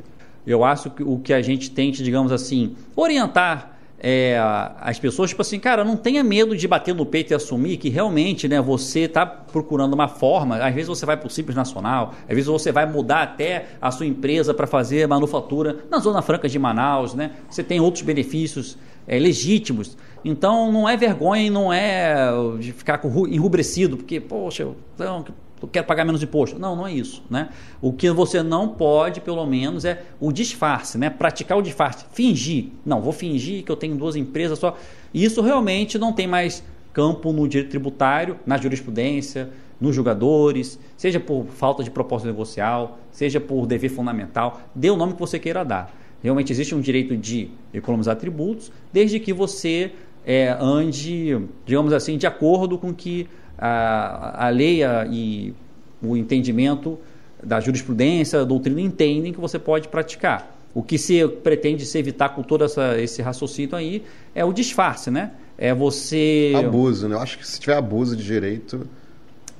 Eu acho que o que a gente tente, digamos assim, orientar é, as pessoas, tipo assim, cara, não tenha medo de bater no peito e assumir que realmente né, você está procurando uma forma. Às vezes você vai para o Simples Nacional, às vezes você vai mudar até a sua empresa para fazer manufatura na Zona Franca de Manaus, né? Você tem outros benefícios é, legítimos. Então não é vergonha e não é de ficar enrubrecido, porque, poxa, não, eu quero pagar menos imposto. Não, não é isso. Né? O que você não pode, pelo menos, é o disfarce, né? praticar o disfarce, fingir. Não, vou fingir que eu tenho duas empresas só. Isso realmente não tem mais campo no direito tributário, na jurisprudência, nos jogadores, seja por falta de propósito negocial, seja por dever fundamental, dê o nome que você queira dar. Realmente existe um direito de economizar tributos, desde que você é, ande, digamos assim, de acordo com que a, a lei e o entendimento da jurisprudência, da doutrina entendem que você pode praticar. O que se pretende se evitar com todo essa, esse raciocínio aí é o disfarce, né? É você. Abuso, né? Eu acho que se tiver abuso de direito.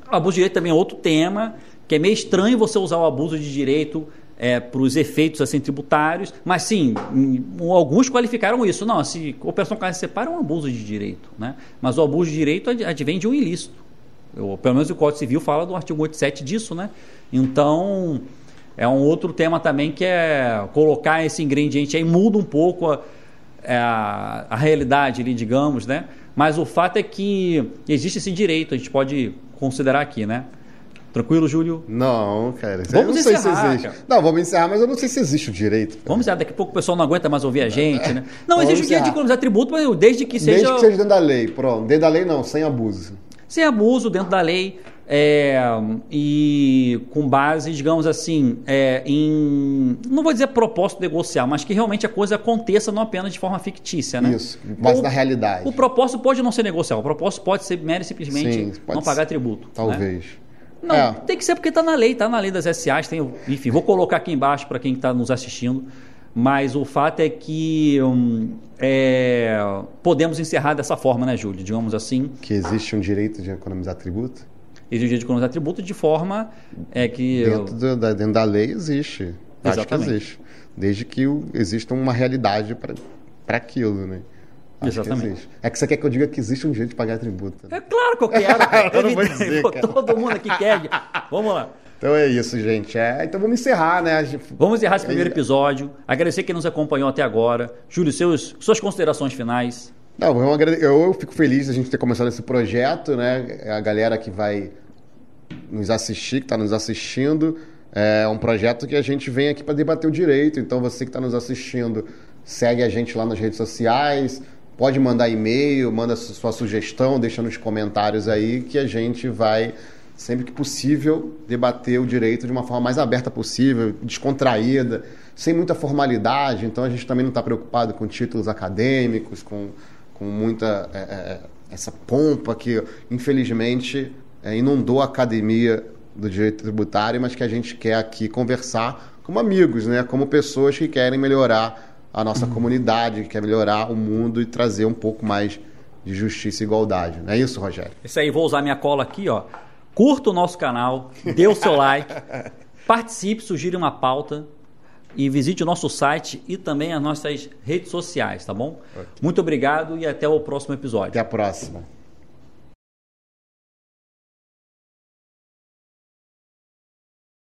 abuso de direito também é outro tema, que é meio estranho você usar o abuso de direito é, para os efeitos assim tributários, mas sim, alguns qualificaram isso. Não, se operação casa separa é um abuso de direito, né? mas o abuso de direito advém de um ilícito. Eu, pelo menos o Código Civil fala do artigo 87 disso, né? Então, é um outro tema também que é colocar esse ingrediente aí, muda um pouco a, é, a, a realidade ali, digamos, né? Mas o fato é que existe esse direito, a gente pode considerar aqui, né? Tranquilo, Júlio? Não, cara. Vamos não encerrar, se Não, vamos encerrar, mas eu não sei se existe o direito. Cara. Vamos encerrar. Daqui a pouco o pessoal não aguenta mais ouvir a gente, né? Não, existe o direito de economizar tributo, mas desde que seja... Desde que seja dentro da lei, pronto. Dentro da lei não, sem abuso. Sem abuso, dentro da lei. É, e com base, digamos assim, é, em. Não vou dizer propósito negocial, mas que realmente a coisa aconteça não apenas de forma fictícia, né? Isso, mas na realidade. O propósito pode não ser negocial, o propósito pode ser mero e simplesmente Sim, não pagar tributo. Né? Talvez. Né? Não, é. tem que ser porque está na lei, está na lei das SAs. Tem, enfim, vou colocar aqui embaixo para quem está nos assistindo. Mas o fato é que hum, é, podemos encerrar dessa forma, né, Júlio? Digamos assim. Que existe um direito de economizar tributo? Existe um direito de economizar tributo de forma é, que. Dentro, do, da, dentro da lei existe. Acho que existe. Desde que exista uma realidade para aquilo, né? Acho Exatamente. Que é que você quer que eu diga que existe um jeito de pagar tributo. Né? É claro que eu quero. eu não vou dizer, Todo mundo aqui quer. Vamos lá. Então é isso, gente. É, então vamos encerrar, né? Vamos encerrar esse primeiro episódio. Agradecer quem nos acompanhou até agora. Júlio, seus, suas considerações finais. Não, eu fico feliz de a gente ter começado esse projeto, né? A galera que vai nos assistir, que está nos assistindo, é um projeto que a gente vem aqui para debater o direito. Então, você que está nos assistindo, segue a gente lá nas redes sociais, pode mandar e-mail, manda sua sugestão, deixa nos comentários aí que a gente vai sempre que possível debater o direito de uma forma mais aberta possível, descontraída, sem muita formalidade. Então a gente também não está preocupado com títulos acadêmicos, com com muita é, é, essa pompa que, infelizmente, é, inundou a academia do direito tributário, mas que a gente quer aqui conversar como amigos, né? como pessoas que querem melhorar a nossa uhum. comunidade, que quer melhorar o mundo e trazer um pouco mais de justiça e igualdade. Não é isso, Rogério? Isso aí, vou usar minha cola aqui, ó. Curta o nosso canal, dê o seu like, participe, sugira uma pauta, e visite o nosso site e também as nossas redes sociais, tá bom? Muito obrigado e até o próximo episódio. Até a próxima.